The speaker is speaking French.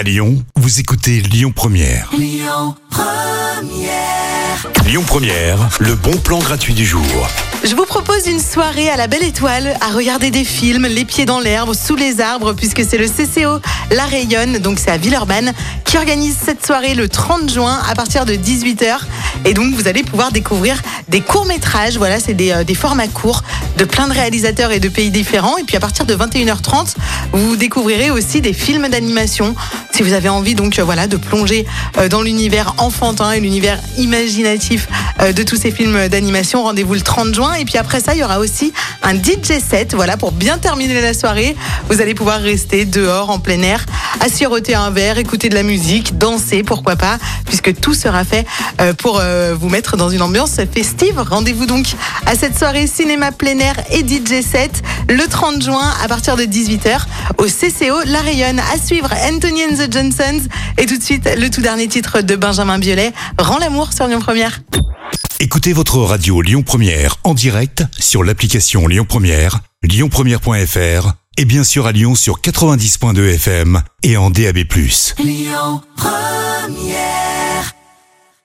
À Lyon, vous écoutez Lyon Première. Lyon Première. le bon plan gratuit du jour. Je vous propose une soirée à la Belle Étoile, à regarder des films, les pieds dans l'herbe, sous les arbres, puisque c'est le CCO La Rayonne, donc c'est à Villeurbanne, qui organise cette soirée le 30 juin à partir de 18h. Et donc vous allez pouvoir découvrir des courts-métrages, voilà, c'est des, euh, des formats courts de plein de réalisateurs et de pays différents. Et puis à partir de 21h30, vous découvrirez aussi des films d'animation si vous avez envie donc euh, voilà de plonger euh, dans l'univers enfantin et l'univers imaginatif euh, de tous ces films d'animation, rendez-vous le 30 juin. Et puis après ça, il y aura aussi un DJ set. Voilà pour bien terminer la soirée. Vous allez pouvoir rester dehors en plein air, à siroter un verre, écouter de la musique, danser, pourquoi pas, puisque tout sera fait pour vous mettre dans une ambiance festive. Rendez-vous donc à cette soirée cinéma plein air et DJ set le 30 juin à partir de 18h au CCO La Rayonne. À suivre Anthony and the Johnsons. Et tout de suite, le tout dernier titre de Benjamin Biolay, Rends l'amour sur Lyon Première. Écoutez votre radio Lyon Première en direct sur l'application Lyon Première, lyonpremière.fr et bien sûr à Lyon sur 90.2 FM et en DAB+. Lyon Première